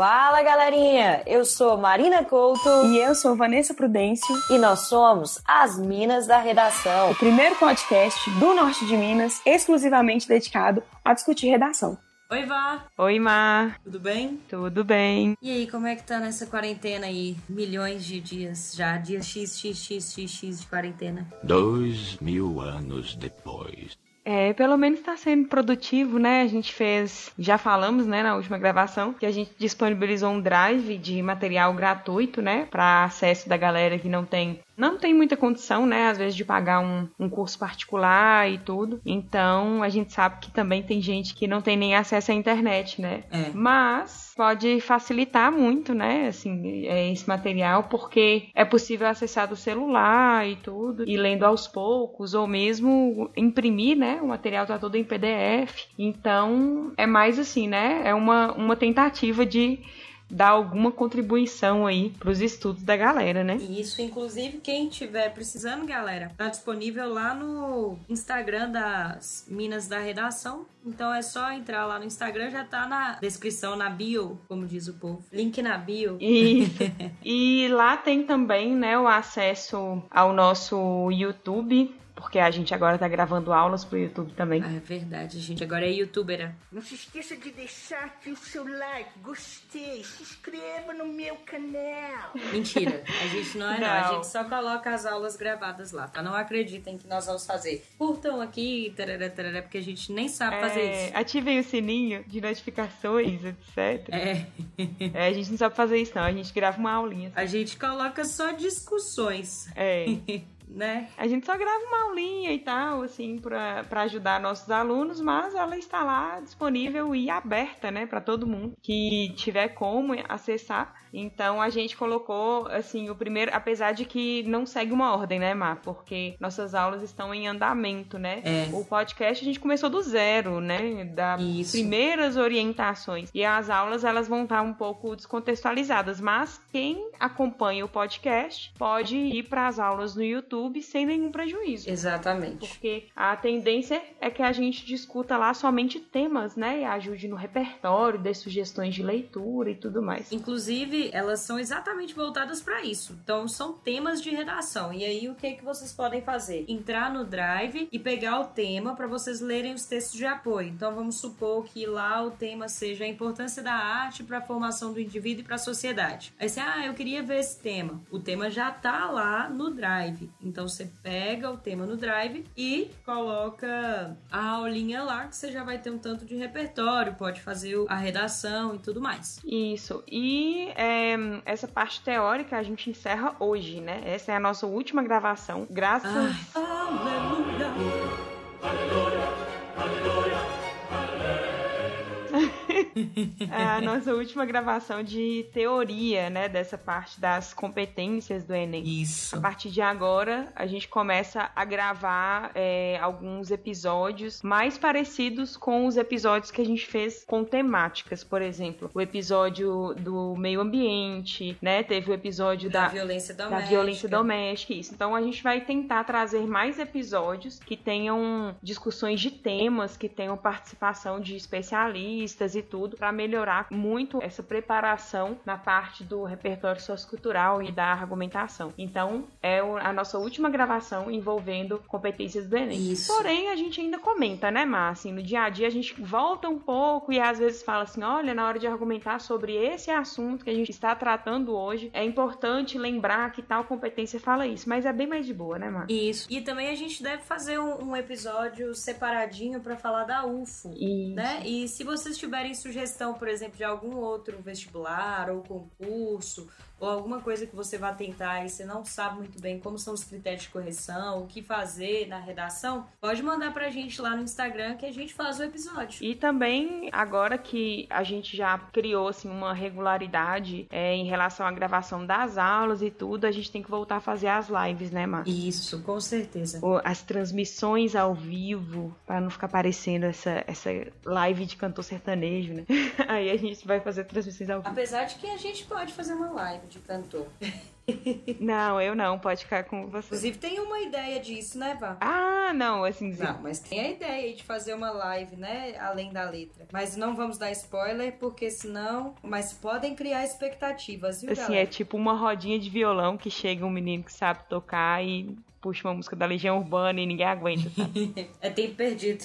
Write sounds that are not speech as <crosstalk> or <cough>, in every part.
Fala galerinha, eu sou Marina Couto e eu sou Vanessa Prudêncio e nós somos as Minas da Redação, o primeiro podcast do norte de Minas exclusivamente dedicado a discutir redação. Oi, Vá. Oi, Mar. Tudo bem? Tudo bem. E aí, como é que tá nessa quarentena aí? Milhões de dias já, dia x, x, x, x, x de quarentena. Dois mil anos depois. É, pelo menos está sendo produtivo, né? A gente fez, já falamos, né, na última gravação, que a gente disponibilizou um drive de material gratuito, né, para acesso da galera que não tem não tem muita condição, né, às vezes, de pagar um, um curso particular e tudo. Então, a gente sabe que também tem gente que não tem nem acesso à internet, né? É. Mas pode facilitar muito, né, assim, é, esse material, porque é possível acessar do celular e tudo, e lendo aos poucos, ou mesmo imprimir, né, o material tá todo em PDF. Então, é mais assim, né, é uma, uma tentativa de dar alguma contribuição aí para os estudos da galera, né? Isso, inclusive quem tiver precisando, galera, tá disponível lá no Instagram das Minas da Redação. Então é só entrar lá no Instagram, já tá na descrição, na bio, como diz o povo. Link na bio. Isso. <laughs> e lá tem também, né, o acesso ao nosso YouTube, porque a gente agora tá gravando aulas pro YouTube também. Ah, é verdade, a gente agora é youtuber. Não se esqueça de deixar aqui o seu like, gostei, se inscreva no meu canal. Mentira, a gente não é não. não. a gente só coloca as aulas gravadas lá, tá? Não acreditem que nós vamos fazer. Curtam aqui, tarará, tarará, porque a gente nem sabe é, fazer isso. Ativem o sininho de notificações, etc. É. é. A gente não sabe fazer isso não, a gente grava uma aulinha. A gente coloca só discussões. É. <laughs> né? A gente só grava uma aulinha e tal, assim, para ajudar nossos alunos, mas ela está lá disponível e aberta, né, para todo mundo que tiver como acessar. Então a gente colocou assim o primeiro, apesar de que não segue uma ordem, né, Mar? Porque nossas aulas estão em andamento, né? É. O podcast a gente começou do zero, né? Das Isso. primeiras orientações. E as aulas elas vão estar um pouco descontextualizadas, mas quem acompanha o podcast pode ir para as aulas no YouTube sem nenhum prejuízo. Exatamente. Porque a tendência é que a gente discuta lá somente temas, né? E ajude no repertório, dê sugestões de leitura e tudo mais. Inclusive elas são exatamente voltadas para isso. Então, são temas de redação. E aí, o que, é que vocês podem fazer? Entrar no Drive e pegar o tema para vocês lerem os textos de apoio. Então, vamos supor que lá o tema seja a importância da arte para a formação do indivíduo e para a sociedade. Aí você, ah, eu queria ver esse tema. O tema já tá lá no Drive. Então, você pega o tema no Drive e coloca a aulinha lá, que você já vai ter um tanto de repertório, pode fazer a redação e tudo mais. Isso. E é, essa parte teórica a gente encerra hoje, né? Essa é a nossa última gravação. Graças. Ai. Aleluia. Aleluia. <laughs> a nossa última gravação de teoria, né? Dessa parte das competências do Enem. Isso. A partir de agora, a gente começa a gravar é, alguns episódios mais parecidos com os episódios que a gente fez com temáticas. Por exemplo, o episódio do meio ambiente, né? Teve o episódio da, da violência doméstica. Da violência doméstica, isso. Então a gente vai tentar trazer mais episódios que tenham discussões de temas, que tenham participação de especialistas e tudo para melhorar muito essa preparação na parte do repertório sociocultural e da argumentação. Então, é a nossa última gravação envolvendo competências do Enem. Isso. Porém, a gente ainda comenta, né, Márcia? Assim, no dia a dia a gente volta um pouco e às vezes fala assim: olha, na hora de argumentar sobre esse assunto que a gente está tratando hoje, é importante lembrar que tal competência fala isso. Mas é bem mais de boa, né, Márcia? Isso. E também a gente deve fazer um, um episódio separadinho para falar da UFO, isso. né? E se vocês tiverem sugestão, por exemplo, de algum outro vestibular ou concurso ou alguma coisa que você vai tentar e você não sabe muito bem como são os critérios de correção, o que fazer na redação, pode mandar pra gente lá no Instagram que a gente faz o episódio. E também, agora que a gente já criou assim, uma regularidade é, em relação à gravação das aulas e tudo, a gente tem que voltar a fazer as lives, né, Mar? Isso, com certeza. As transmissões ao vivo, para não ficar parecendo essa, essa live de cantor sertanejo, né? <laughs> Aí a gente vai fazer transmissões ao vivo. Apesar de que a gente pode fazer uma live de cantor. <laughs> Não, eu não, pode ficar com você. Inclusive, tem uma ideia disso, né, Vá? Ah, não, assim. Não, mas tem a ideia aí de fazer uma live, né? Além da letra. Mas não vamos dar spoiler, porque senão. Mas podem criar expectativas, viu, Assim, galera? é tipo uma rodinha de violão que chega um menino que sabe tocar e puxa uma música da Legião Urbana e ninguém aguenta, sabe? <laughs> É tempo perdido.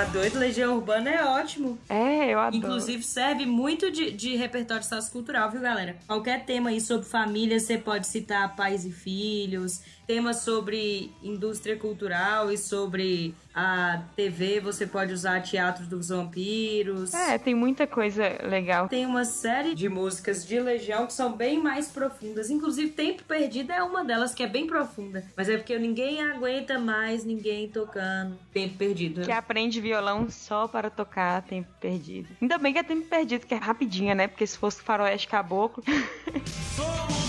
Tá doido? Legião Urbana é ótimo. é, eu adoro. Inclusive, serve muito de, de repertório sociocultural, viu, galera? Qualquer tema aí sobre família, você pode citar pais e filhos. Temas sobre indústria cultural e sobre a TV, você pode usar Teatro dos Vampiros. É, tem muita coisa legal. Tem uma série de músicas de Legião que são bem mais profundas. Inclusive, Tempo Perdido é uma delas que é bem profunda. Mas é porque ninguém aguenta mais ninguém tocando Tempo Perdido. Que aprende violão só para tocar Tempo Perdido. Ainda bem que é Tempo Perdido, que é rapidinha, né? Porque se fosse Faroeste Caboclo. <laughs> Somos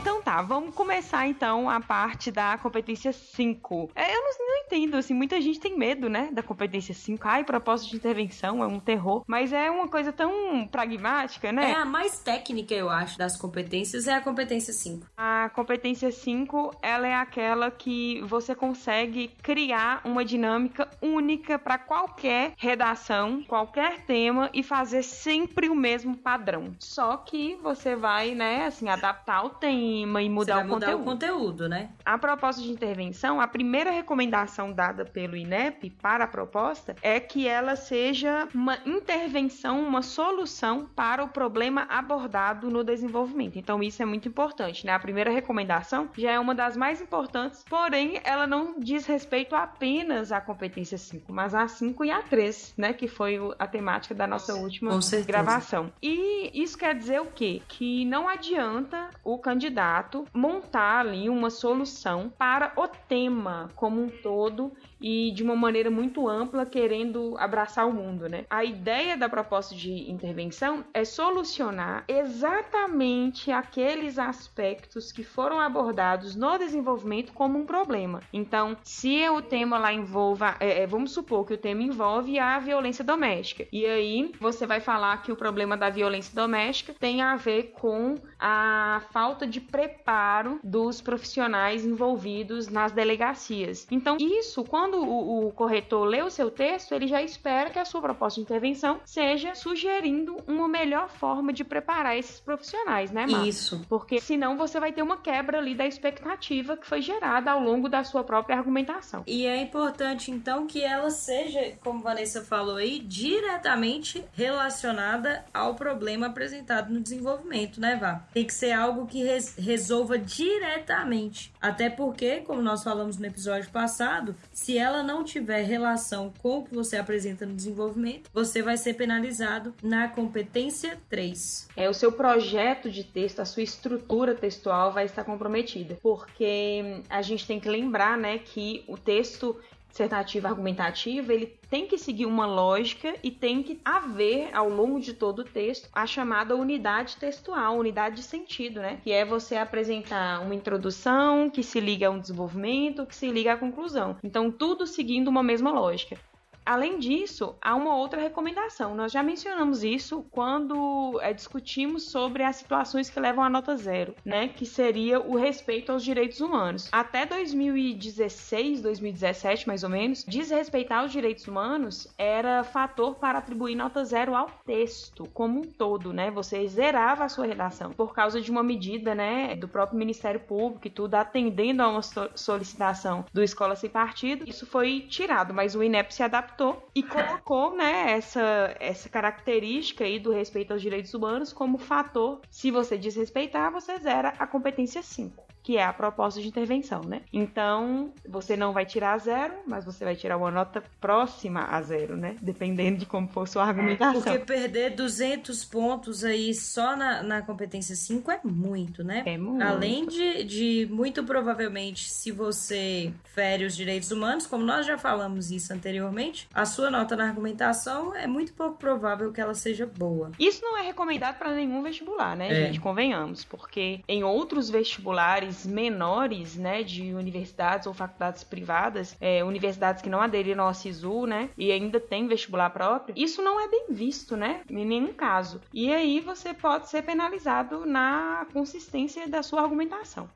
Então tá, vamos começar então a parte da competência 5. É, eu não, não entendo, assim, muita gente tem medo, né, da competência 5. Ai, propósito de intervenção, é um terror. Mas é uma coisa tão pragmática, né? É a mais técnica, eu acho, das competências, é a competência 5. A competência 5, ela é aquela que você consegue criar uma dinâmica única para qualquer redação, qualquer tema e fazer sempre o mesmo padrão. Só que você vai, né, assim, adaptar o tema e Você mudar vai o mudar conteúdo. o conteúdo, né? A proposta de intervenção, a primeira recomendação dada pelo INEP para a proposta é que ela seja uma intervenção, uma solução para o problema abordado no desenvolvimento. Então isso é muito importante, né? A primeira recomendação já é uma das mais importantes, porém ela não diz respeito apenas à competência 5, mas à 5 e à 3, né? Que foi a temática da nossa última gravação. E isso quer dizer o quê? Que não adianta o candidato montar ali uma solução para o tema como um todo e de uma maneira muito ampla, querendo abraçar o mundo, né? A ideia da proposta de intervenção é solucionar exatamente aqueles aspectos que foram abordados no desenvolvimento como um problema. Então, se o tema lá envolva, é, é, vamos supor que o tema envolve a violência doméstica, e aí você vai falar que o problema da violência doméstica tem a ver com a falta de preparo dos profissionais envolvidos nas delegacias. Então, isso, quando o, o corretor lê o seu texto, ele já espera que a sua proposta de intervenção seja sugerindo uma melhor forma de preparar esses profissionais, né, Marcos? Isso. Porque senão você vai ter uma quebra ali da expectativa que foi gerada ao longo da sua própria argumentação. E é importante, então, que ela seja, como Vanessa falou aí, diretamente relacionada ao problema apresentado no desenvolvimento, né, Vá? Tem que ser algo que res- resolva diretamente. Até porque, como nós falamos no episódio passado, se ela não tiver relação com o que você apresenta no desenvolvimento, você vai ser penalizado na competência 3. É, o seu projeto de texto, a sua estrutura textual vai estar comprometida, porque a gente tem que lembrar, né, que o texto dissertativo argumentativo, ele tem que seguir uma lógica e tem que haver ao longo de todo o texto a chamada unidade textual, unidade de sentido, né? Que é você apresentar uma introdução que se liga a um desenvolvimento, que se liga à conclusão. Então, tudo seguindo uma mesma lógica. Além disso, há uma outra recomendação. Nós já mencionamos isso quando é, discutimos sobre as situações que levam a nota zero, né? Que seria o respeito aos direitos humanos. Até 2016, 2017, mais ou menos, desrespeitar os direitos humanos era fator para atribuir nota zero ao texto como um todo, né? Você zerava a sua redação por causa de uma medida, né, do próprio Ministério Público e tudo, atendendo a uma so- solicitação do Escola Sem Partido. Isso foi tirado, mas o INEP se adaptou e colocou, né, essa, essa característica aí do respeito aos direitos humanos como fator. Se você desrespeitar, você zera a competência 5 que é a proposta de intervenção, né? Então, você não vai tirar zero, mas você vai tirar uma nota próxima a zero, né? Dependendo de como for sua argumentação. Porque perder 200 pontos aí só na, na competência 5 é muito, né? É muito. Além de, de, muito provavelmente, se você fere os direitos humanos, como nós já falamos isso anteriormente, a sua nota na argumentação é muito pouco provável que ela seja boa. Isso não é recomendado para nenhum vestibular, né, É. gente? Convenhamos, porque em outros vestibulares menores, né, de universidades ou faculdades privadas, é, universidades que não aderiram ao SISU, né, e ainda tem vestibular próprio, isso não é bem visto, né, em nenhum caso. E aí você pode ser penalizado na consistência da sua argumentação.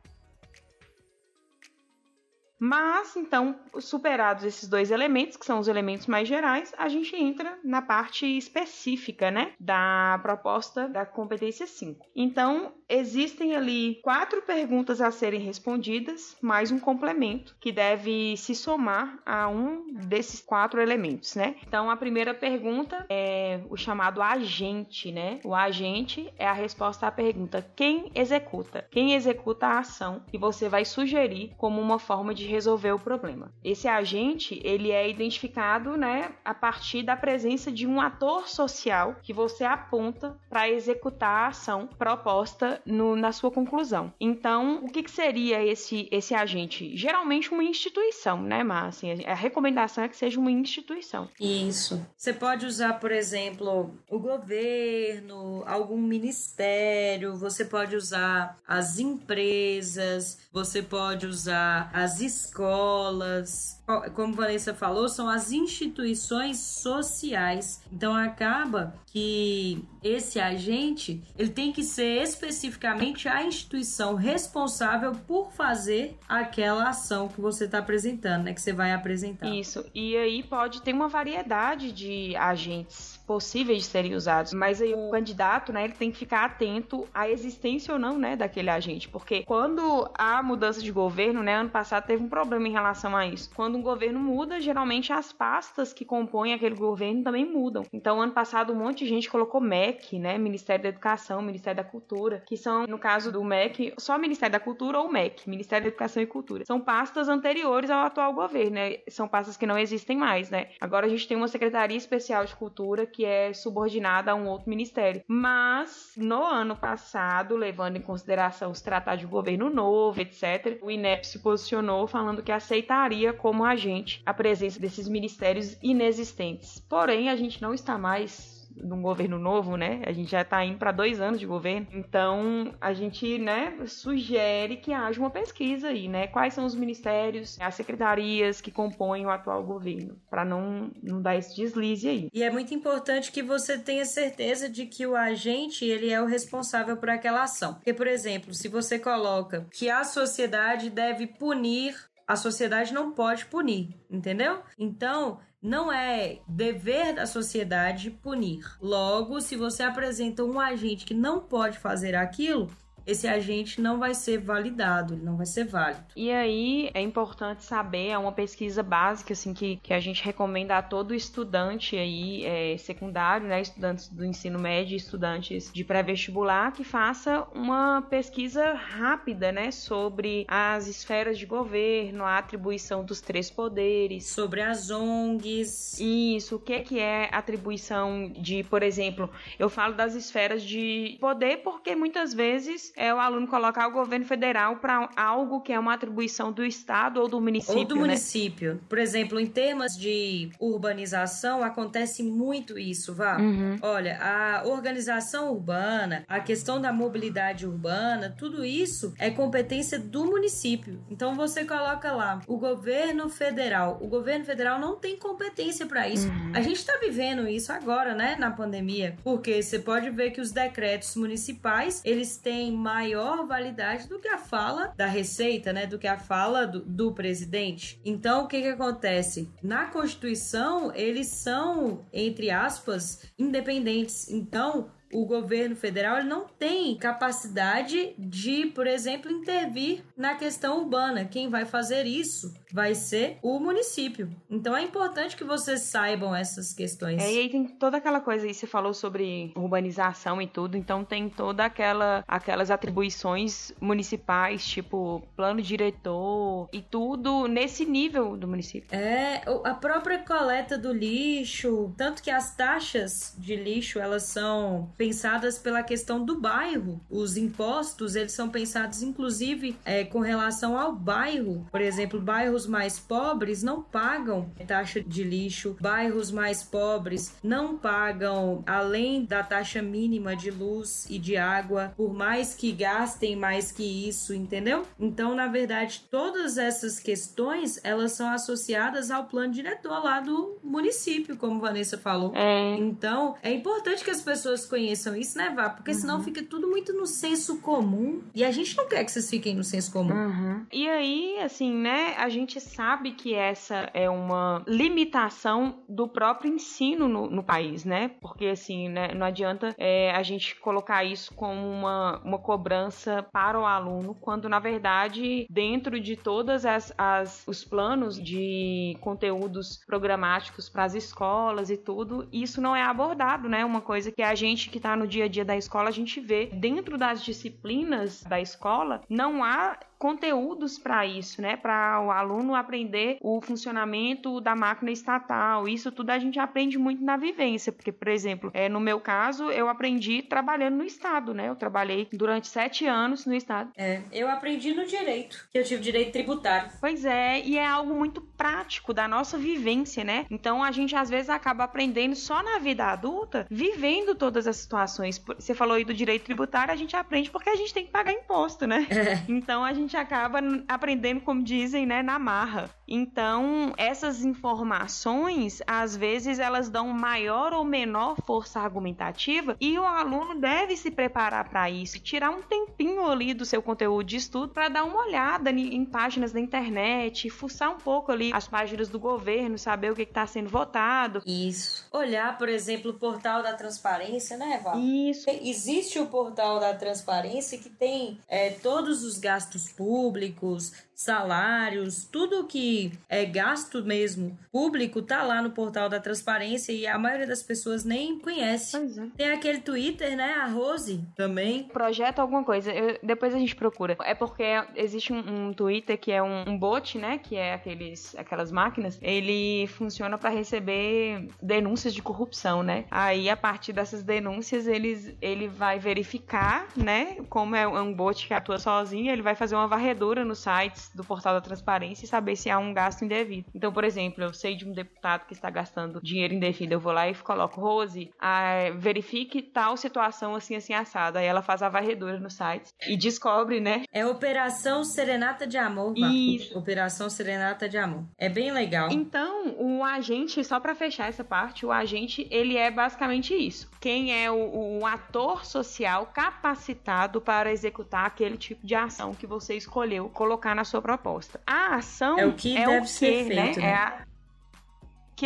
Mas, então, superados esses dois elementos, que são os elementos mais gerais, a gente entra na parte específica, né, da proposta da competência 5. Então, existem ali quatro perguntas a serem respondidas, mais um complemento, que deve se somar a um desses quatro elementos, né? Então, a primeira pergunta é o chamado agente, né? O agente é a resposta à pergunta quem executa? Quem executa a ação que você vai sugerir como uma forma de resolver o problema. Esse agente, ele é identificado, né, a partir da presença de um ator social que você aponta para executar a ação proposta no, na sua conclusão. Então, o que, que, seria esse, esse agente? Geralmente uma instituição, né, mas assim, a recomendação é que seja uma instituição. Isso. Você pode usar, por exemplo, o governo, algum ministério, você pode usar as empresas, você pode usar as escolas, como Vanessa falou, são as instituições sociais. Então acaba que esse agente ele tem que ser especificamente a instituição responsável por fazer aquela ação que você está apresentando, né? Que você vai apresentar. Isso. E aí pode ter uma variedade de agentes possíveis de serem usados, mas aí o candidato, né, ele tem que ficar atento à existência ou não, né, daquele agente, porque quando há mudança de governo, né, ano passado teve um problema em relação a isso. Quando um governo muda, geralmente as pastas que compõem aquele governo também mudam. Então, ano passado um monte de gente colocou MEC, né, Ministério da Educação, Ministério da Cultura, que são, no caso do MEC, só Ministério da Cultura ou MEC, Ministério da Educação e Cultura. São pastas anteriores ao atual governo, né? São pastas que não existem mais, né? Agora a gente tem uma Secretaria Especial de Cultura que é subordinada a um outro ministério. Mas no ano passado, levando em consideração os tratados de governo novo, etc., o INEP se posicionou falando que aceitaria como agente a presença desses ministérios inexistentes. Porém, a gente não está mais num governo novo, né? A gente já está indo para dois anos de governo. Então, a gente, né, sugere que haja uma pesquisa aí, né? Quais são os ministérios, as secretarias que compõem o atual governo, para não, não dar esse deslize aí. E é muito importante que você tenha certeza de que o agente, ele é o responsável por aquela ação. Porque, por exemplo, se você coloca que a sociedade deve punir a sociedade não pode punir, entendeu? Então, não é dever da sociedade punir. Logo, se você apresenta um agente que não pode fazer aquilo, esse agente não vai ser validado, ele não vai ser válido. E aí é importante saber, é uma pesquisa básica assim que, que a gente recomenda a todo estudante aí é, secundário, né, estudantes do ensino médio, estudantes de pré-vestibular, que faça uma pesquisa rápida, né, sobre as esferas de governo, a atribuição dos três poderes, sobre as ONGs. Isso, o que que é atribuição de, por exemplo, eu falo das esferas de poder porque muitas vezes é o aluno colocar o governo federal para algo que é uma atribuição do estado ou do município. Ou do né? município. Por exemplo, em termos de urbanização, acontece muito isso, vá. Uhum. Olha, a organização urbana, a questão da mobilidade urbana, tudo isso é competência do município. Então você coloca lá o governo federal. O governo federal não tem competência para isso. A gente está vivendo isso agora, né, na pandemia, porque você pode ver que os decretos municipais, eles têm maior validade do que a fala da Receita, né? Do que a fala do, do presidente. Então, o que que acontece? Na Constituição, eles são, entre aspas, independentes. Então, o governo federal ele não tem capacidade de, por exemplo, intervir na questão urbana. Quem vai fazer isso vai ser o município. Então é importante que vocês saibam essas questões. É, e aí tem toda aquela coisa aí, você falou sobre urbanização e tudo, então tem toda aquela aquelas atribuições municipais, tipo plano diretor e tudo nesse nível do município. É, a própria coleta do lixo, tanto que as taxas de lixo, elas são pensadas pela questão do bairro. Os impostos, eles são pensados inclusive é, com relação ao bairro. Por exemplo, bairros mais pobres não pagam taxa de lixo, bairros mais pobres não pagam além da taxa mínima de luz e de água, por mais que gastem mais que isso, entendeu? Então, na verdade, todas essas questões, elas são associadas ao plano diretor lá do município, como Vanessa falou. É. Então, é importante que as pessoas conheçam isso, né, Vá? Porque senão fica tudo muito no senso comum. E a gente não quer que vocês fiquem no senso comum. Uhum. E aí, assim, né, a gente sabe que essa é uma limitação do próprio ensino no, no país, né? Porque, assim, né, não adianta é, a gente colocar isso como uma, uma cobrança para o aluno, quando, na verdade, dentro de todas as, as os planos de conteúdos programáticos para as escolas e tudo, isso não é abordado, né? Uma coisa que a gente que está no dia a dia da escola, a gente vê dentro das disciplinas da escola, não há conteúdos para isso, né? Para o aluno aprender o funcionamento da máquina estatal. Isso tudo a gente aprende muito na vivência, porque, por exemplo, é, no meu caso, eu aprendi trabalhando no Estado, né? Eu trabalhei durante sete anos no Estado. É, eu aprendi no direito, que eu tive direito tributário. Pois é, e é algo muito prático da nossa vivência, né? Então a gente às vezes acaba aprendendo só na vida adulta, vivendo todas as situações. Você falou aí do direito tributário, a gente aprende porque a gente tem que pagar imposto, né? Então a gente acaba aprendendo, como dizem, né, na marra. Então, essas informações, às vezes, elas dão maior ou menor força argumentativa e o aluno deve se preparar para isso, tirar um tempinho ali do seu conteúdo de estudo para dar uma olhada em, páginas da internet, fuçar um pouco ali as páginas do governo, saber o que está sendo votado. Isso. Olhar, por exemplo, o portal da transparência, né, Val? Isso. Existe o portal da transparência que tem é, todos os gastos públicos, salários, tudo que é gasto mesmo público tá lá no portal da transparência e a maioria das pessoas nem conhece. É. Tem aquele Twitter, né? A Rose também. projeto alguma coisa. Eu- depois a gente procura. É porque existe um, um Twitter que é um, um bot, né? Que é aqueles, aquelas máquinas. Ele funciona para receber denúncias de corrupção, né? Aí a partir dessas denúncias eles, ele vai verificar, né? Como é um bot que atua sozinho, ele vai fazer uma varredura nos sites do portal da transparência e saber se há um gasto indevido. Então, por exemplo, eu sei de um deputado que está gastando dinheiro indevido, eu vou lá e coloco Rose, ah, verifique tal situação assim assim assada. Aí ela faz a varredura no site e descobre, né? É Operação Serenata de Amor. Isso. Operação Serenata de Amor. É bem legal. Então, o agente, só pra fechar essa parte, o agente, ele é basicamente isso. Quem é o, o ator social capacitado para executar aquele tipo de ação que você escolheu colocar na sua proposta. A ação É o que deve ser quê, feito, né? É a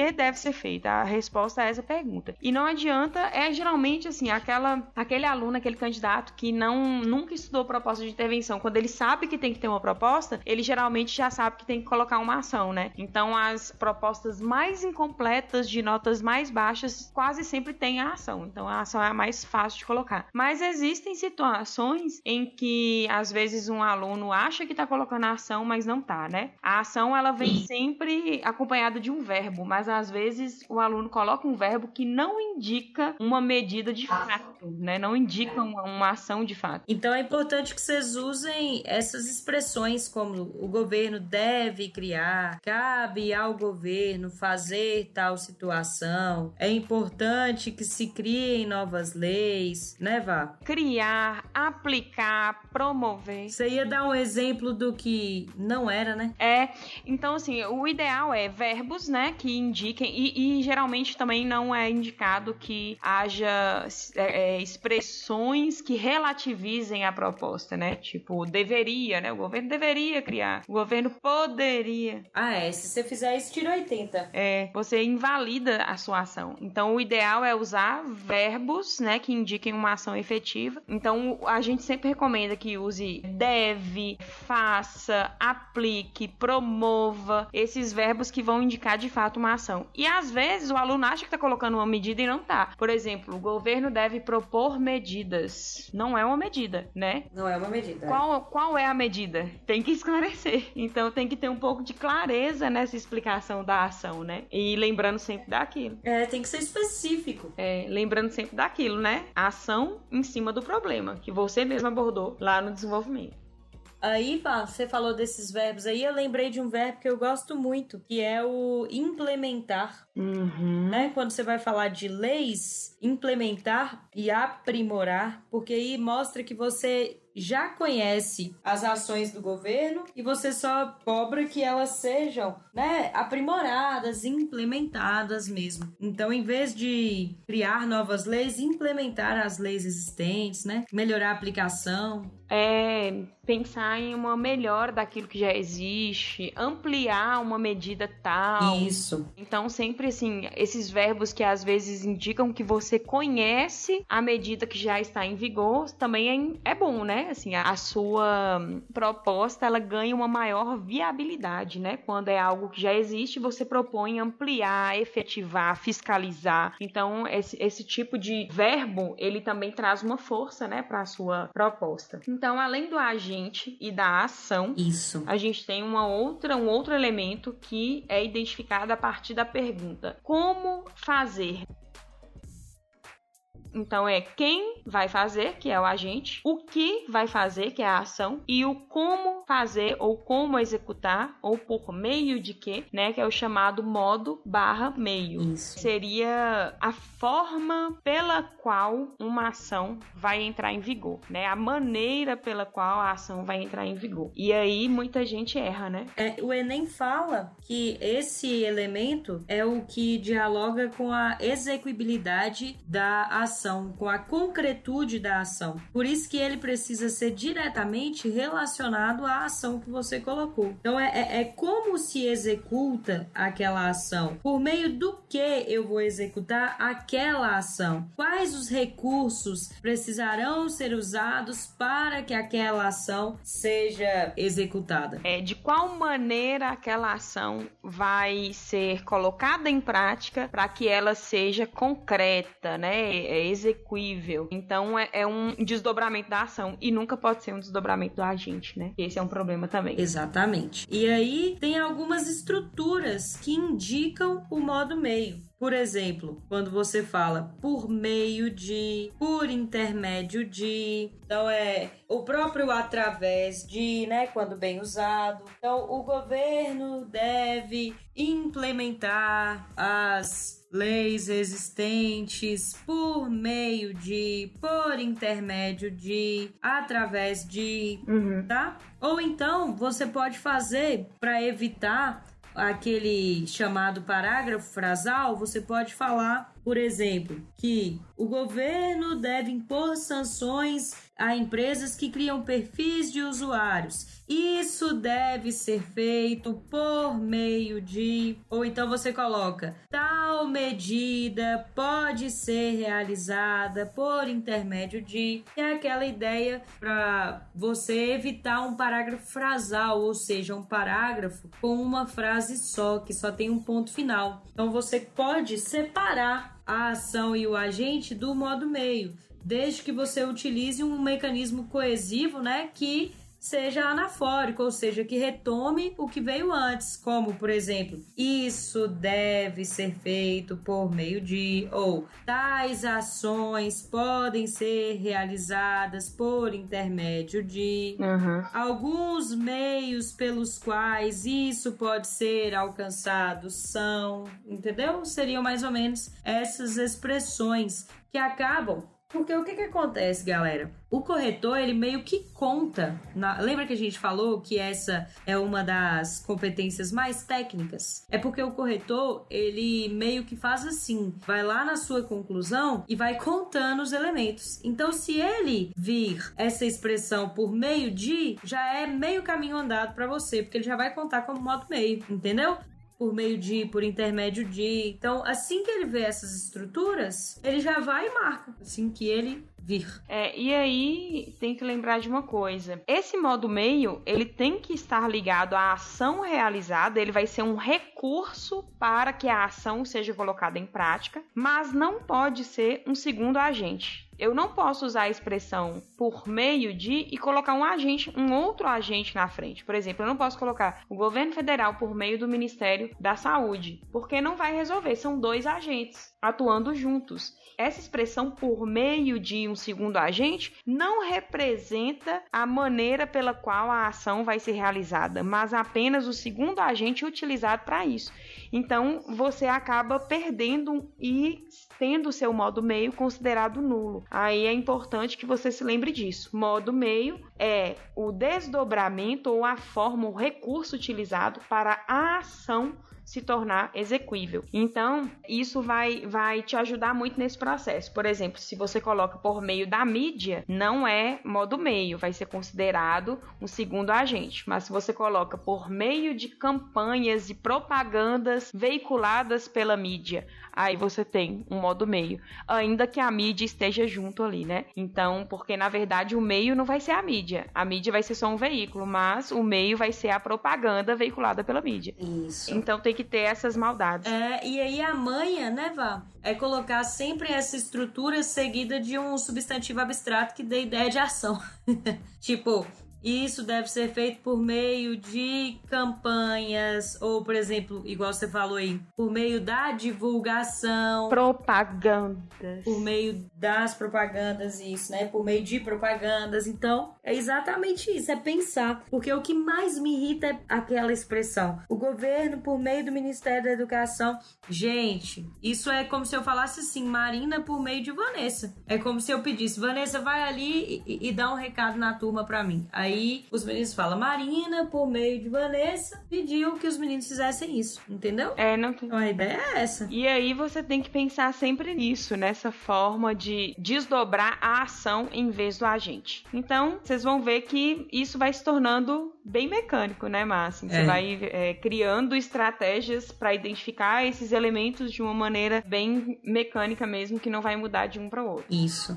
que deve ser feita? A resposta a essa pergunta. E não adianta, é geralmente assim, aquela, aquele aluno, aquele candidato que não nunca estudou proposta de intervenção, quando ele sabe que tem que ter uma proposta, ele geralmente já sabe que tem que colocar uma ação, né? Então as propostas mais incompletas, de notas mais baixas, quase sempre têm a ação. Então a ação é a mais fácil de colocar. Mas existem situações em que às vezes um aluno acha que tá colocando a ação, mas não tá, né? A ação ela vem sempre acompanhada de um verbo, mas às vezes o aluno coloca um verbo que não indica uma medida de fato, né? Não indica uma, uma ação de fato. Então é importante que vocês usem essas expressões como o governo deve criar, cabe ao governo fazer tal situação, é importante que se criem novas leis, né, Vá? Criar, aplicar, promover. Você ia dar um exemplo do que não era, né? É, então assim, o ideal é verbos, né, que indiquem, e, e geralmente também não é indicado que haja é, é, expressões que relativizem a proposta, né, tipo, deveria, né, o governo deveria criar, o governo poderia. Ah, é. Se você fizer isso, tira 80. É, você invalida a sua ação. Então, o ideal é usar verbos, né, que indiquem uma ação efetiva. Então, a gente sempre recomenda que use deve, faça, aplique, promova, esses verbos que vão indicar de fato uma ação. E às vezes o aluno acha que está colocando uma medida e não tá. Por exemplo, o governo deve propor medidas. Não é uma medida, né? Não é uma medida. Qual, qual é a medida? Tem que <laughs> esclarecer. Então tem que ter um pouco de clareza nessa explicação da ação, né? E lembrando sempre daquilo. É, tem que ser específico. É, lembrando sempre daquilo, né? A ação em cima do problema, que você mesmo abordou lá no desenvolvimento. Aí, Fá, você falou desses verbos aí, eu lembrei de um verbo que eu gosto muito, que é o implementar. Uhum. Né? Quando você vai falar de leis, implementar e aprimorar, porque aí mostra que você já conhece as ações do governo e você só cobra que elas sejam, né, aprimoradas, implementadas mesmo. Então, em vez de criar novas leis, implementar as leis existentes, né, melhorar a aplicação. É pensar em uma melhora daquilo que já existe, ampliar uma medida tal. Isso. Então, sempre assim, esses verbos que às vezes indicam que você conhece a medida que já está em vigor, também é, é bom, né? Assim, a, a sua hum, proposta, ela ganha uma maior viabilidade, né? Quando é algo que já existe, você propõe ampliar, efetivar, fiscalizar. Então, esse, esse tipo de verbo, ele também traz uma força, né, para a sua proposta. Então, além do agente e da ação, Isso. a gente tem uma outra, um outro elemento que é identificado a partir da pergunta: como fazer? Então é quem vai fazer, que é o agente, o que vai fazer, que é a ação, e o como fazer ou como executar, ou por meio de que, né, que é o chamado modo barra meio. Isso. Seria a forma pela qual uma ação vai entrar em vigor, né? A maneira pela qual a ação vai entrar em vigor. E aí muita gente erra, né? É, o Enem fala que esse elemento é o que dialoga com a execuibilidade da ação, com a concretude da ação. Por isso que ele precisa ser diretamente relacionado à ação que você colocou. Então é, é, é como se executa aquela ação. Por meio do que eu vou executar aquela ação? Quais os recursos precisarão ser usados para que aquela ação seja executada? É, de qual maneira aquela ação vai ser colocada em prática para que ela seja concreta, né? Execuível. Então é, é um desdobramento da ação e nunca pode ser um desdobramento do agente, né? Esse é um problema também. Exatamente. E aí tem algumas estruturas que indicam o modo meio. Por exemplo, quando você fala por meio de, por intermédio de, então é o próprio através de, né, quando bem usado. Então o governo deve implementar as leis existentes por meio de, por intermédio de, através de, Uhum. tá? Ou então você pode fazer para evitar aquele chamado parágrafo frasal, você pode falar, por exemplo, que o governo deve impor sanções a empresas que criam perfis de usuários. Isso deve ser feito por meio de. Ou então você coloca: tal medida pode ser realizada por intermédio de. É aquela ideia para você evitar um parágrafo frasal, ou seja, um parágrafo com uma frase só, que só tem um ponto final. Então você pode separar a ação e o agente do modo meio, desde que você utilize um mecanismo coesivo, né, que seja anafórico, ou seja, que retome o que veio antes, como, por exemplo, isso deve ser feito por meio de, ou tais ações podem ser realizadas por intermédio de. Uhum. Alguns meios pelos quais isso pode ser alcançado são, entendeu? Seriam mais ou menos essas expressões que acabam porque o que, que acontece, galera? O corretor, ele meio que conta. na- Lembra que a gente falou que essa é uma das competências mais técnicas? É porque o corretor, ele meio que faz assim: vai lá na sua conclusão e vai contando os elementos. Então, se ele vir essa expressão por meio de, já é meio caminho andado para você, porque ele já vai contar como modo meio, entendeu? Por meio de, por intermédio de. Então, assim que ele vê essas estruturas, ele já vai e marca. Assim que ele vir. É, e aí tem que lembrar de uma coisa. Esse modo meio, ele tem que estar ligado à ação realizada, ele vai ser um recurso para que a ação seja colocada em prática, mas não pode ser um segundo agente. Eu não posso usar a expressão por meio de e colocar um agente, um outro agente na frente. Por exemplo, eu não posso colocar o governo federal por meio do Ministério da Saúde, porque não vai resolver, são dois agentes atuando juntos. Essa expressão por meio de um segundo agente não representa a maneira pela qual a ação vai ser realizada, mas apenas o segundo agente utilizado para isso. Então, você acaba perdendo e tendo seu modo meio considerado nulo. Aí é importante que você se lembre disso. Modo meio é o desdobramento ou a forma, o recurso utilizado para a ação se tornar execuível. Então, isso vai, vai te ajudar muito nesse processo. Por exemplo, se você coloca por meio da mídia, não é modo meio, vai ser considerado um segundo agente. Mas se você coloca por meio de campanhas e propagandas veiculadas pela mídia, aí você tem um modo meio, ainda que a mídia esteja junto ali, né? Então, porque na verdade o meio não vai ser a mídia, a mídia vai ser só um veículo, mas o meio vai ser a propaganda veiculada pela mídia. Isso. Então tem que ter essas maldades. É, e aí a manha, né, Vá? É colocar sempre essa estrutura seguida de um substantivo abstrato que dê ideia de ação. <laughs> tipo, isso deve ser feito por meio de campanhas, ou, por exemplo, igual você falou aí, por meio da divulgação, Propagandas. por meio das propagandas, isso, né? Por meio de propagandas. Então, é exatamente isso, é pensar. Porque o que mais me irrita é aquela expressão. O governo, por meio do Ministério da Educação. Gente, isso é como se eu falasse assim, Marina por meio de Vanessa. É como se eu pedisse, Vanessa, vai ali e, e dá um recado na turma pra mim. Aí os meninos falam, Marina, por meio de Vanessa, pediu que os meninos fizessem isso. Entendeu? É, não tem. Então a ideia é essa. E aí você tem que pensar sempre nisso, nessa forma de desdobrar a ação em vez do agente. Então, vocês vão ver que isso vai se tornando bem mecânico, né, Márcio? Você É. vai é, criando estratégias para identificar esses elementos de uma maneira bem mecânica mesmo, que não vai mudar de um para o outro. Isso.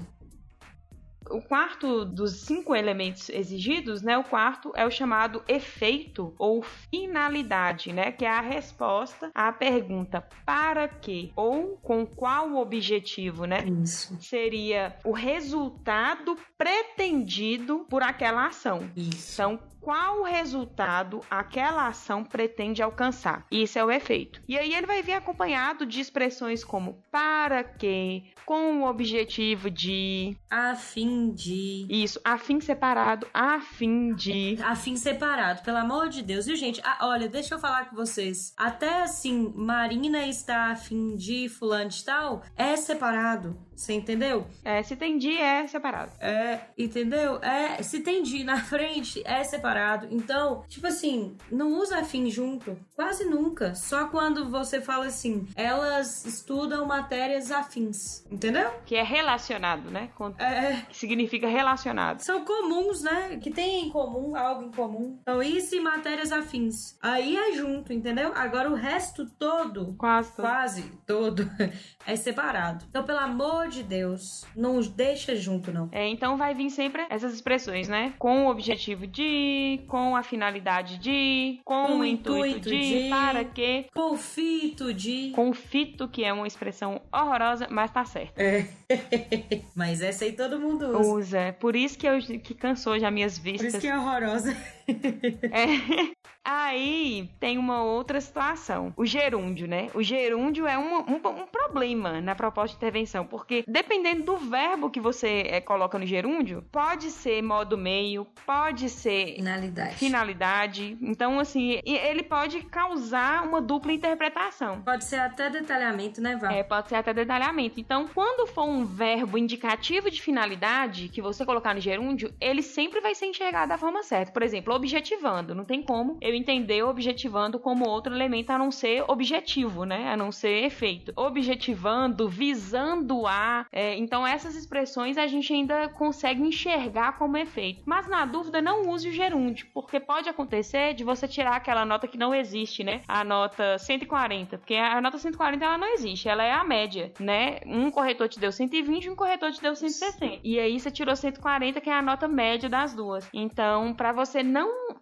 O quarto dos cinco elementos exigidos, né? O quarto é o chamado efeito ou finalidade, né? Que é a resposta à pergunta para quê ou com qual objetivo, né? Isso. Seria o resultado pretendido por aquela ação. Isso. Então, qual resultado aquela ação pretende alcançar? Isso é o efeito. E aí ele vai vir acompanhado de expressões como para quê, com o objetivo de, A fim de. isso, a fim separado, a fim de. A fim separado, pelo amor de Deus. Viu, gente? Ah, olha, deixa eu falar com vocês. Até assim, Marina está a fim de fulano de tal, é separado. Você entendeu? É, se tem de é separado. É, entendeu? É, se tem de na <laughs> frente, é separado. Então, tipo assim, não usa afim junto. Quase nunca. Só quando você fala assim, elas estudam matérias afins. Entendeu? Que é relacionado, né? Com, É. que significa relacionado. São comuns, né? Que tem em comum, algo em comum. Então, isso e matérias afins. Aí é junto, entendeu? Agora o resto todo, Quase todo. quase todo, <laughs> é separado. Então, pelo amor de Deus, não os deixa junto, não. É, então vai vir sempre essas expressões, né? Com o objetivo de, com a finalidade de, com, Com o o intuito, intuito de, de. para quê. Confito de. Confito, que é uma expressão horrorosa, mas tá certo. É. <laughs> Mas essa aí todo mundo usa. Usa. É Por isso que eu que cansou já minhas Por vistas. isso que é horrorosa. <laughs> É. Aí tem uma outra situação, o gerúndio, né? O gerúndio é um, um, um problema na proposta de intervenção, porque dependendo do verbo que você é, coloca no gerúndio, pode ser modo meio, pode ser Finalidade. finalidade. Então, assim, ele pode causar uma dupla interpretação. Pode ser até detalhamento, né, Val? É, pode ser até detalhamento. Então, quando for um verbo indicativo de finalidade que você colocar no gerúndio, ele sempre vai ser enxergado da forma certa. Por exemplo, objetivando. Não tem como eu entender objetivando como outro elemento a não ser objetivo, né? A não ser efeito. Objetivando, visando a. é, então, essas expressões a gente ainda consegue enxergar como efeito. Mas, na dúvida, não use o gerúndio, porque pode acontecer de você tirar aquela nota que não existe, né? A nota 140, porque a nota 140 ela não existe, ela é a média, né? Um corretor te deu 120 e um corretor te deu 160. E aí você tirou 140, que é a nota média das duas. Então, para você não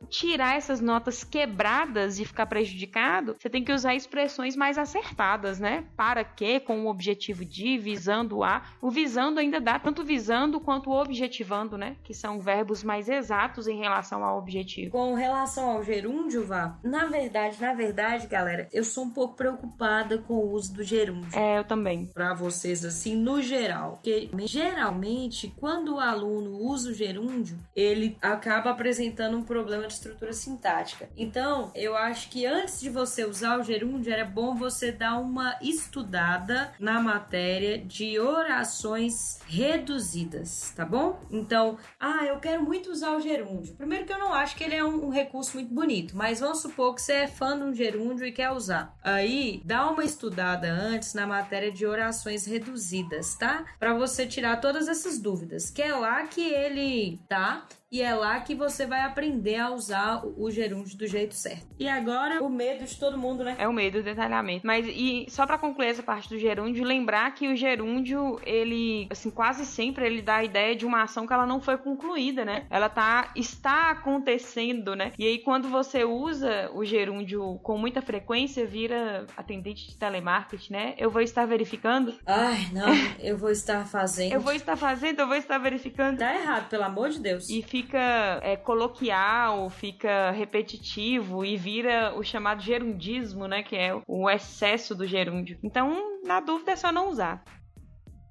tirar essas notas quebradas e ficar prejudicado, você tem que usar expressões mais acertadas, né? Para que, com o objetivo de, visando a. O visando ainda dá tanto visando quanto objetivando, né? Que são verbos mais exatos em relação ao objetivo. Com relação ao gerúndio, Vá, na verdade, na verdade, galera, eu sou um pouco preocupada com o uso do gerúndio. É, eu também. Pra vocês, assim, no geral. Porque, geralmente, quando o aluno usa o gerúndio, ele acaba apresentando um problema de estrutura sintática. Então, eu acho que antes de você usar o gerúndio, era bom você dar uma estudada na matéria de orações reduzidas, tá bom? Então, ah, eu quero muito usar o gerúndio. Primeiro que eu não acho que ele é um, um recurso muito bonito, mas vamos supor que você é fã de um gerúndio e quer usar. Aí, dá uma estudada antes na matéria de orações reduzidas, tá? Para você tirar todas essas dúvidas, que é lá que ele tá e é lá que você vai aprender a usar o gerúndio do jeito certo. E agora, o medo de todo mundo, né? É o medo do detalhamento. Mas e só para concluir essa parte do gerúndio, lembrar que o gerúndio, ele, assim, quase sempre ele dá a ideia de uma ação que ela não foi concluída, né? Ela tá está acontecendo, né? E aí quando você usa o gerúndio com muita frequência, vira atendente de telemarketing, né? Eu vou estar verificando. Ai, não, eu vou estar fazendo. Eu vou estar fazendo, eu vou estar verificando. Tá errado, pelo amor de Deus. E fica é, coloquial, fica repetitivo e vira o chamado gerundismo, né? Que é o excesso do gerúndio. Então, na dúvida, é só não usar.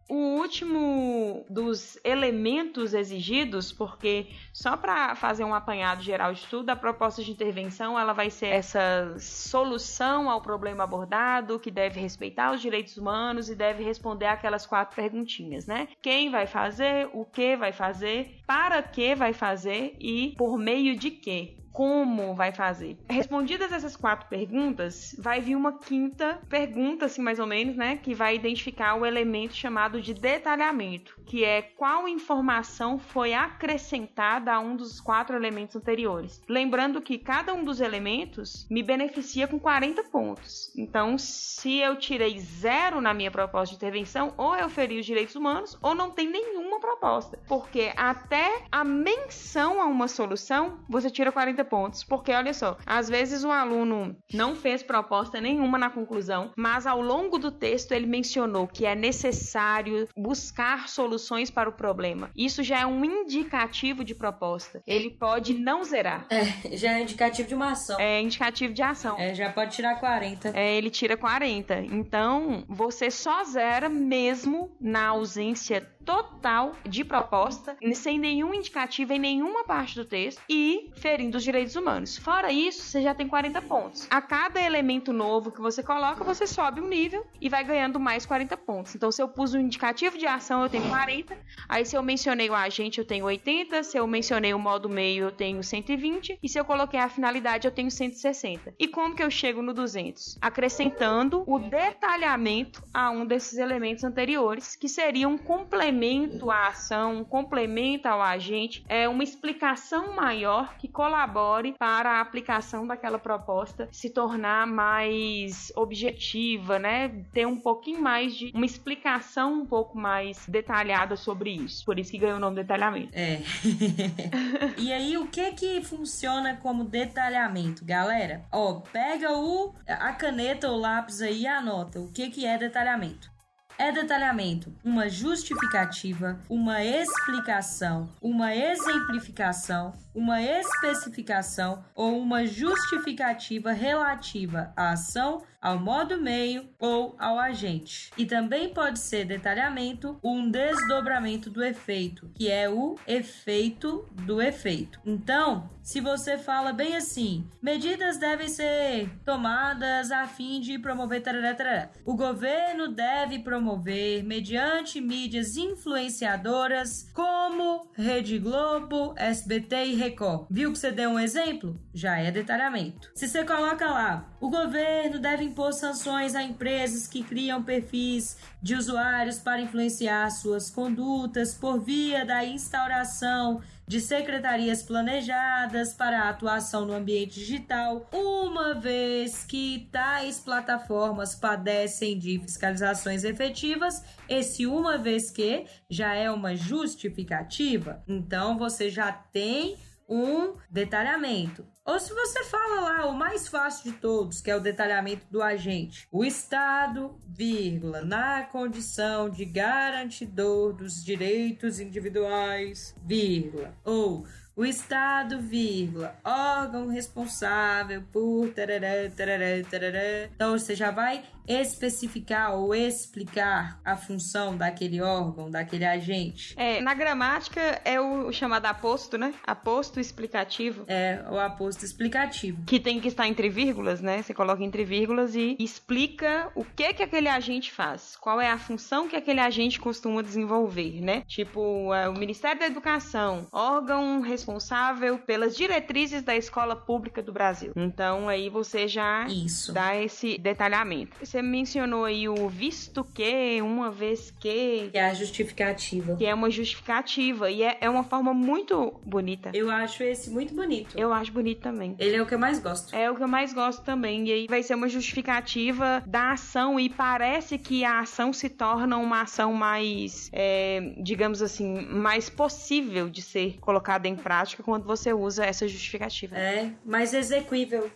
O último dos elementos exigidos, porque só para fazer um apanhado geral de tudo, a proposta de intervenção ela vai ser essa solução ao problema abordado, que deve respeitar os direitos humanos e deve responder aquelas quatro perguntinhas, né? Quem vai fazer, o que vai fazer, para que vai fazer e por meio de que como vai fazer? Respondidas essas quatro perguntas, vai vir uma quinta pergunta, assim, mais ou menos, né? Que vai identificar o elemento chamado de detalhamento, que é qual informação foi acrescentada a um dos quatro elementos anteriores. Lembrando que cada um dos elementos me beneficia com 40 pontos. Então, se eu tirei zero na minha proposta de intervenção, ou eu feri os direitos humanos, ou não tem nenhuma proposta. Porque até a menção a uma solução, você tira 40 pontos, porque olha só, às vezes o aluno não fez proposta nenhuma na conclusão, mas ao longo do texto ele mencionou que é necessário buscar soluções para o problema. Isso já é um indicativo de proposta. Ele pode não zerar. É, já é indicativo de uma ação. É indicativo de ação. É, já pode tirar 40. É, ele tira 40. Então, você só zera mesmo na ausência total de proposta, sem nenhum indicativo em nenhuma parte do texto e ferindo os direitos humanos. Fora isso, você já tem 40 pontos. A cada elemento novo que você coloca, você sobe um nível e vai ganhando mais 40 pontos. Então, se eu pus um indicativo de ação, eu tenho 40. Aí, se eu mencionei o agente, eu tenho 80. Se eu mencionei o modo meio, eu tenho 120. E se eu coloquei a finalidade, eu tenho 160. E como que eu chego no 200? Acrescentando o detalhamento a um desses elementos anteriores, que seria um complemento à ação, um complemento ao agente, é uma explicação maior que colabore para a aplicação daquela proposta se tornar mais objetiva, né? Ter um pouquinho mais de uma explicação um pouco mais detalhada sobre isso. Por isso que ganhou o nome detalhamento. É. <laughs> e aí, o que que funciona como detalhamento, galera? Ó, pega o a caneta ou lápis aí e anota o que que é detalhamento. É detalhamento uma justificativa, uma explicação, uma exemplificação, uma especificação ou uma justificativa relativa à ação, ao modo meio ou ao agente. E também pode ser detalhamento um desdobramento do efeito, que é o efeito do efeito. Então, se você fala bem assim, medidas devem ser tomadas a fim de promover tarará, tarará. o governo deve promover mediante mídias influenciadoras como Rede Globo, SBT e Record. Viu que você deu um exemplo? Já é detalhamento. Se você coloca lá, o governo deve impor sanções a empresas que criam perfis de usuários para influenciar suas condutas por via da instauração de secretarias planejadas para a atuação no ambiente digital, uma vez que tais plataformas padecem de fiscalizações efetivas, esse uma vez que já é uma justificativa, então você já tem um detalhamento. Ou se você fala lá o mais fácil de todos, que é o detalhamento do agente. O Estado, vírgula, na condição de garantidor dos direitos individuais, vírgula. Ou o Estado, vírgula, órgão responsável por tarará, tarará, tarará. Então você já vai especificar ou explicar a função daquele órgão, daquele agente. É, na gramática é o chamado aposto, né? Aposto explicativo. É o aposto explicativo. Que tem que estar entre vírgulas, né? Você coloca entre vírgulas e explica o que que aquele agente faz. Qual é a função que aquele agente costuma desenvolver, né? Tipo, é, o Ministério da Educação, órgão responsável pelas diretrizes da escola pública do Brasil. Então aí você já Isso. dá esse detalhamento. Você mencionou aí o visto que, uma vez que, Que é a justificativa. que é uma justificativa e é, é uma forma muito bonita. Eu acho esse muito bonito. Eu acho bonito também. Ele é o que eu mais gosto. É o que eu mais gosto também. E aí vai ser uma justificativa da ação e parece que a ação se torna uma ação mais, é, digamos assim, mais possível de ser colocada em prática quando você usa essa justificativa. É, mais exequível.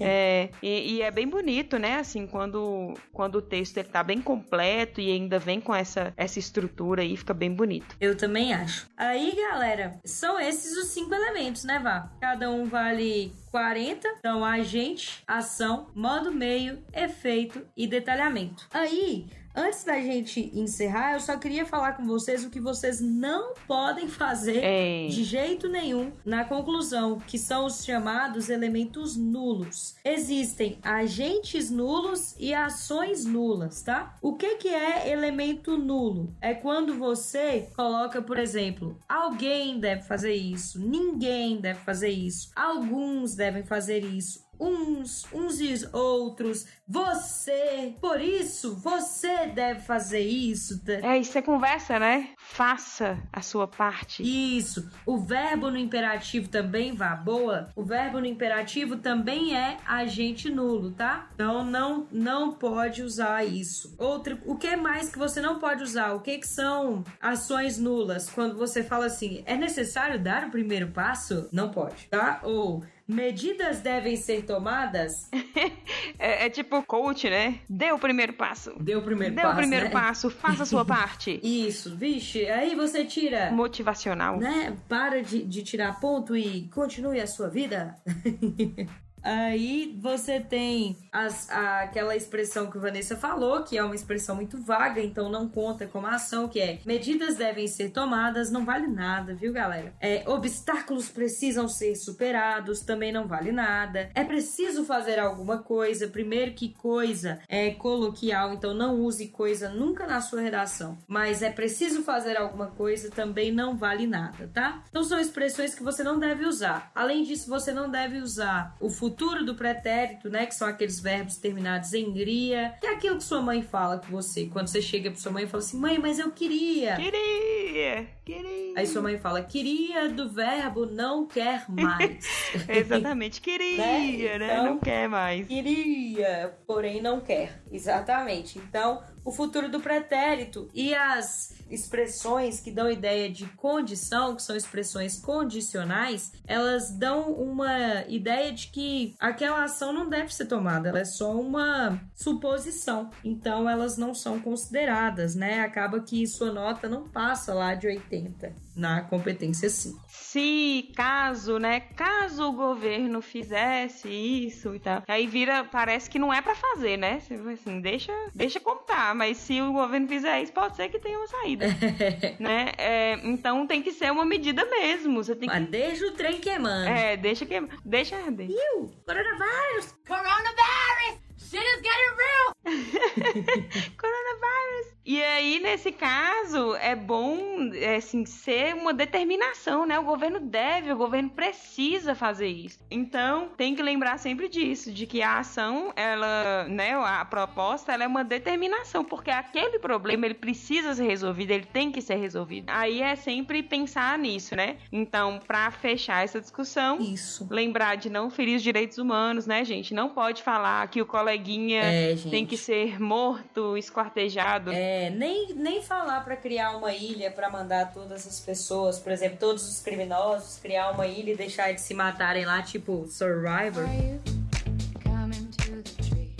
É, <laughs> e, e é bem bonito, né? Assim, quando, quando o texto ele tá bem completo e ainda vem com essa, essa estrutura aí, fica bem bonito. Eu também acho. Aí, galera, são esses os cinco elementos, né, Vá? Cada um vale 40. Então, agente, ação, modo meio, efeito e detalhamento. Aí, antes da gente encerrar, eu só queria falar com vocês o que vocês não podem fazer É. de jeito nenhum na conclusão, que são os chamados elementos nulos. Existem agentes nulos e ações nulas, tá? O que que é elemento nulo? É quando você coloca, por exemplo, alguém deve fazer isso, ninguém deve fazer isso, alguns devem fazer isso, uns, uns e os outros, você, por isso, você deve fazer isso. É, e você conversa, né? Faça a sua parte. Isso. O verbo no imperativo também vá boa. O verbo no imperativo também é agente nulo, tá? Então não não pode usar isso. Outro, o que mais que você não pode usar? O que que são ações nulas? Quando você fala assim, é necessário dar o primeiro passo? Não pode, tá? Ou medidas devem ser tomadas? <laughs> É, é tipo coach, né? Dê o primeiro passo. Dê o primeiro Dê passo. o primeiro né? passo, faça a sua <laughs> parte. Isso, vixe, aí você tira Motivacional. né? Para de, de tirar ponto e continue a sua vida. <laughs> Aí você tem as- a- aquela expressão que Vanessa falou, que é uma expressão muito vaga, então não conta como ação, que é medidas devem ser tomadas, não vale nada, viu, galera? É, obstáculos precisam ser superados, também não vale nada. É preciso fazer alguma coisa, primeiro que coisa é coloquial, então não use coisa nunca na sua redação. Mas é preciso fazer alguma coisa, também não vale nada, tá? Então são expressões que você não deve usar. Além disso, você não deve usar o futuro do pretérito, né? Que são aqueles verbos terminados em gria. Que é aquilo que sua mãe fala com você. Quando você chega pra sua mãe e fala assim: Mãe, mas eu queria. Queria, queria. Aí sua mãe fala: Queria do verbo não quer mais. <laughs> Exatamente, queria, né? Então- Não quer mais. Queria, porém não quer. Exatamente. Então, o futuro do pretérito e as expressões que dão ideia de condição, que são expressões condicionais, elas dão uma ideia de que aquela ação não deve ser tomada, ela é só uma suposição. Então, elas não são consideradas, né? Acaba que sua nota não passa lá de 80 na competência 5. Se caso, né? Caso o governo fizesse isso e tal. Aí vira, parece que não é pra fazer, né? Assim, deixa, deixa contar. Mas se o governo fizer isso, pode ser que tenha uma saída. <laughs> né? É, então tem que ser uma medida mesmo. Você tem que. Mas deixa o trem queimando. É, deixa que. Deixa arder. Iu, coronavírus! Coronavirus! Shit is getting real! <laughs> <laughs> Coronavírus. E aí, nesse caso, é bom, é, assim, ser uma determinação, né? O governo deve, o governo precisa fazer isso. Então, tem que lembrar sempre disso, de que a ação, ela, né, a proposta, ela é uma determinação, porque aquele problema, ele precisa ser resolvido, ele tem que ser resolvido. Aí é sempre pensar nisso, né? Então, pra fechar essa discussão, Isso. lembrar de não ferir os direitos humanos, né, gente? Não pode falar que o coleguinha É, tem que ser morto, esquartejado. É, É, nem, nem falar pra criar uma ilha pra mandar todas as pessoas, por exemplo, todos os criminosos, criar uma ilha e deixar eles se matarem lá, tipo Survivor,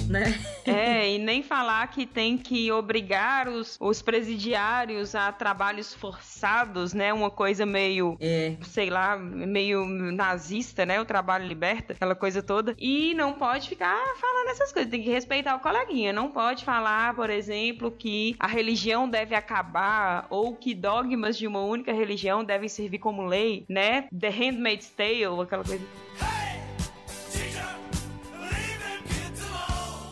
né? <laughs> É, e nem falar que tem que obrigar os, os presidiários a trabalhos forçados, né? Uma coisa meio, É. sei lá, meio nazista, né? O trabalho liberta, aquela coisa toda. E não pode ficar falando essas coisas, tem que respeitar o coleguinha. Não pode falar, por exemplo, que a religião deve acabar ou que dogmas de uma única religião devem servir como lei, né? The Handmaid's Tale, aquela coisa.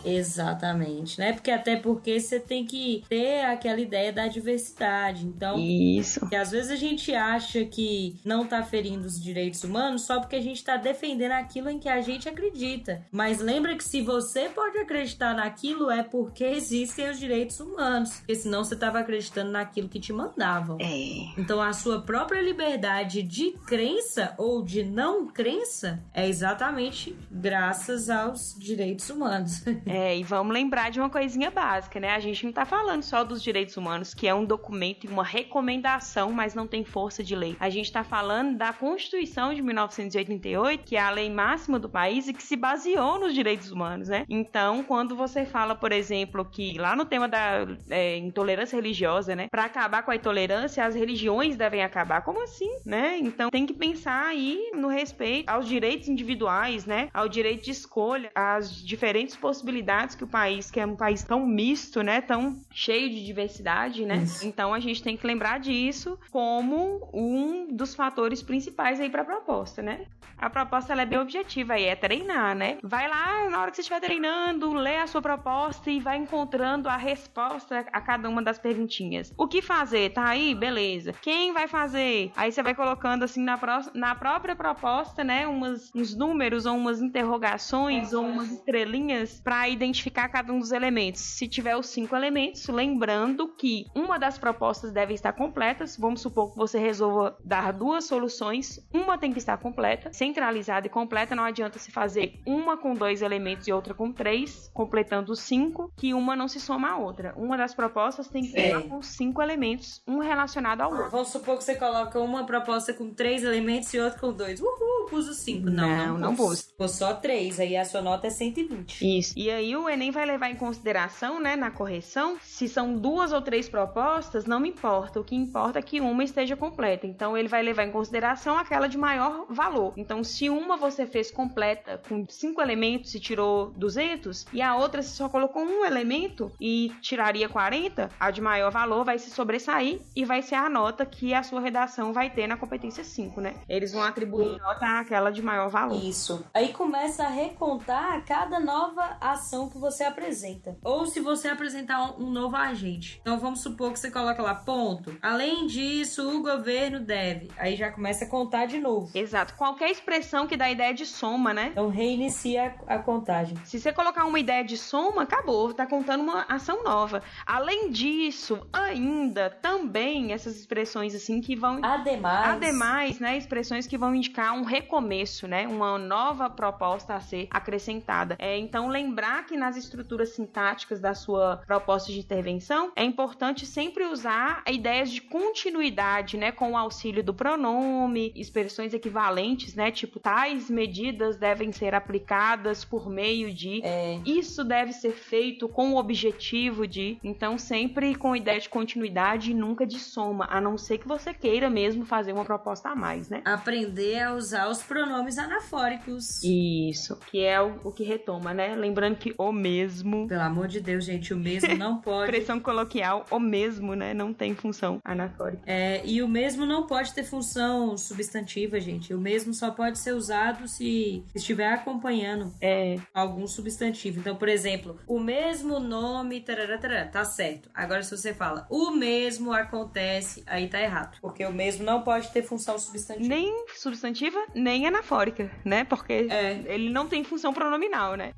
Exatamente, né? Porque até porque você tem que ter aquela ideia da diversidade. Então, Isso. E às vezes a gente acha que não tá ferindo os direitos humanos só porque a gente tá defendendo aquilo em que a gente acredita. Mas lembra que se você pode acreditar naquilo é porque existem os direitos humanos. Porque senão você tava acreditando naquilo que te mandavam. É. Então a sua própria liberdade de crença ou de não crença é exatamente graças aos direitos humanos. É, e vamos lembrar de uma coisinha básica, né? A gente não tá falando só dos direitos humanos, que é um documento e uma recomendação, mas não tem força de lei. A gente tá falando da Constituição de 1988, que é a lei máxima do país e que se baseou nos direitos humanos, né? Então, quando você fala, por exemplo, que lá no tema da é, intolerância religiosa, né? Pra acabar com a intolerância, as religiões devem acabar. Como assim, né? Então, tem que pensar aí no respeito aos direitos individuais, né? Ao direito de escolha, às diferentes possibilidades que o país, que é um país tão misto, né? Tão cheio de diversidade, né? Isso. Então a gente tem que lembrar disso como um dos fatores principais aí para a proposta, né? A proposta ela é bem objetiva aí, é treinar, né? Vai lá na hora que você estiver treinando, lê a sua proposta e vai encontrando a resposta a cada uma das perguntinhas. O que fazer? Tá aí? Beleza. Quem vai fazer? Aí você vai colocando assim na, pró- na própria proposta, né? Umas, uns números ou umas interrogações ou umas estrelinhas para identificar cada um dos elementos. Se tiver os cinco elementos, lembrando que uma das propostas deve estar completa. Vamos supor que você resolva dar duas soluções, uma tem que estar completa, centralizada e completa. Não adianta se fazer uma com dois elementos e outra com três, completando os cinco, que uma não se soma à outra. Uma das propostas tem que estar com cinco elementos, um relacionado ao outro. Vamos supor que você coloca uma proposta com três elementos e outra com dois. Uhul, pus os cinco. Não, Não, não, não pus. pus. Pus só três, aí a sua nota é 120. Isso. E aí o Enem vai levar em consideração, né, na correção, se são duas ou três propostas, não me importa. O que importa é que uma esteja completa. Então ele vai levar em consideração aquela de maior valor. Então se uma você fez completa com cinco elementos e tirou 200 e a outra você só colocou um elemento e tiraria 40, a de maior valor vai se sobressair e vai ser a nota que a sua redação vai ter na competência 5, né? Eles vão atribuir nota àquela de maior valor. Isso. Aí começa a recontar cada nova ação que você apresenta. Ou se você apresentar um, um novo agente. Então vamos supor que você coloca lá, ponto. Além disso, o governo deve. Aí já começa a contar de novo. Exato. Qualquer expressão que dá ideia de soma, né? Então reinicia a, a contagem. Se você colocar uma ideia de soma, acabou, tá contando uma ação nova. Além disso, ainda também essas expressões assim que vão Ademais, Ademais, né, expressões que vão indicar um recomeço, né, uma nova proposta a ser acrescentada. É, então, lembrar que nas estruturas sintáticas da sua proposta de intervenção é importante sempre usar ideias de continuidade, né, com o auxílio do pronome, expressões equivalentes, né, tipo tais medidas devem ser aplicadas por meio de. É. Isso deve ser feito com o objetivo de. Então, sempre com ideia de continuidade e nunca de soma, a não ser que você queira mesmo fazer uma proposta a mais, né? aprender a usar os pronomes anafóricos. Isso, que é o, o que retoma, né? Lembrando que o mesmo, Pelo amor de Deus, gente, o mesmo <laughs> não pode. expressão coloquial, o mesmo, né? Não tem função anafórica. É, e o mesmo não pode ter função substantiva, gente. O mesmo só pode ser usado se estiver acompanhando É, algum substantivo. Então, por exemplo, o mesmo nome, tarará, tarará, tá certo. Agora, se você fala o mesmo acontece, aí tá errado. Porque o mesmo não pode ter função substantiva. nem substantiva, nem anafórica, né? Porque É. ele não tem função pronominal, né?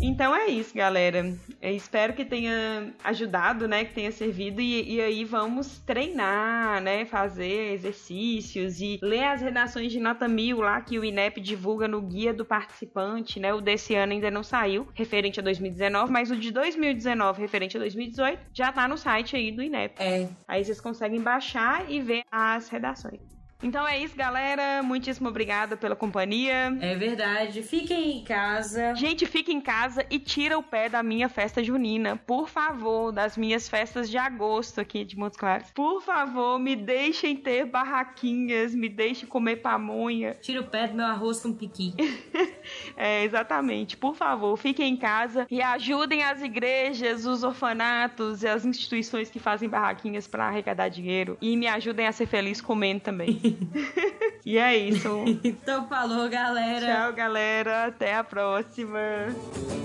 Então é isso, galera. Eu espero que tenha ajudado, né? Que tenha servido. E, e aí vamos treinar, né? Fazer exercícios e ler as redações de nota mil lá que o INEP divulga no guia do participante, né? O desse ano ainda não saiu, referente a 2019, mas o de 2019, referente a 2018, já tá no site aí do INEP. É, Aí vocês conseguem baixar e ver as redações. Então é isso, galera. Muitíssimo obrigada pela companhia. é verdade. Fiquem em casa. Gente, fica em casa e tira o pé da minha festa junina, por favor, das minhas festas de agosto aqui de Montes Claros. Por favor, me deixem ter barraquinhas, me deixem comer pamonha. <laughs> Tira o pé do meu arroz com piqui. É, exatamente. Por favor, fiquem em casa e ajudem as igrejas, os orfanatos e as instituições que fazem barraquinhas para arrecadar dinheiro. E me ajudem a ser feliz comendo também e é isso. <laughs> então falou, galera. Tchau, galera. Até a próxima.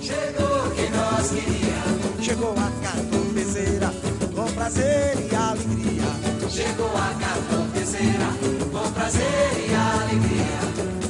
Chegou quem nós queríamos. Chegou a cartopezeira com prazer e alegria. Chegou a cartopezeira com prazer e alegria.